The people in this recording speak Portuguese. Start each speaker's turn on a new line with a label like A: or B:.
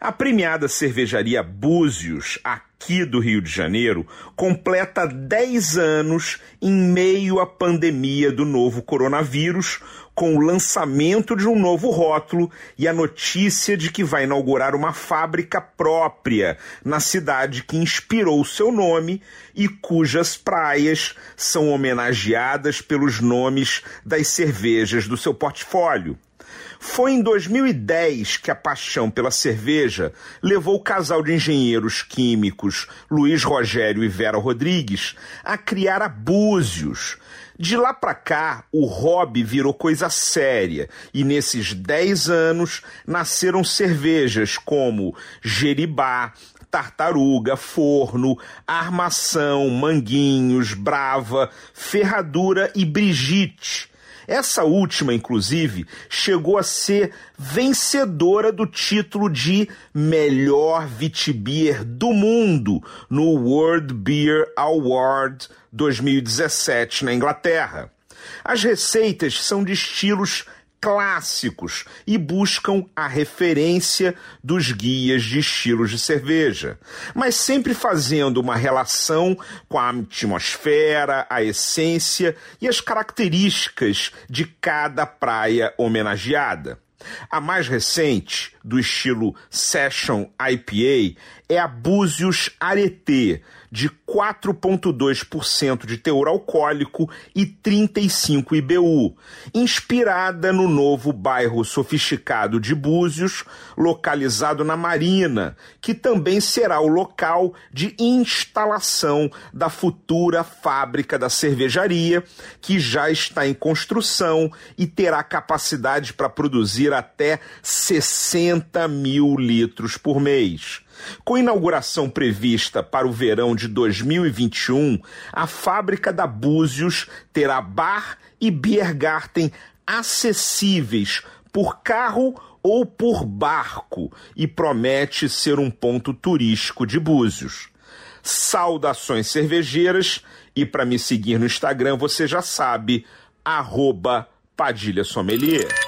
A: A premiada cervejaria Búzios, aqui do Rio de Janeiro, completa 10 anos em meio à pandemia do novo coronavírus, com o lançamento de um novo rótulo e a notícia de que vai inaugurar uma fábrica própria na cidade que inspirou seu nome e cujas praias são homenageadas pelos nomes das cervejas do seu portfólio. Foi em 2010 que a paixão pela cerveja levou o casal de engenheiros químicos Luiz Rogério e Vera Rodrigues a criar a Búzios. De lá para cá, o hobby virou coisa séria e nesses 10 anos nasceram cervejas como Jeribá, tartaruga, forno, armação, manguinhos, brava, ferradura e Brigitte. Essa última, inclusive, chegou a ser vencedora do título de melhor Vitibir do mundo no World Beer Award 2017 na Inglaterra. As receitas são de estilos clássicos e buscam a referência dos guias de estilos de cerveja, mas sempre fazendo uma relação com a atmosfera, a essência e as características de cada praia homenageada. A mais recente, do estilo Session IPA, é a Búzios Areté, de 4,2% de teor alcoólico e 35 IBU, inspirada no novo bairro sofisticado de Búzios, localizado na Marina, que também será o local de instalação da futura fábrica da cervejaria, que já está em construção e terá capacidade para produzir até 60 mil litros por mês. Com inauguração prevista para o verão de 2021, a fábrica da Búzios terá bar e Biergarten acessíveis por carro ou por barco e promete ser um ponto turístico de Búzios. Saudações cervejeiras e para me seguir no Instagram você já sabe, arroba Padilha Sommelier.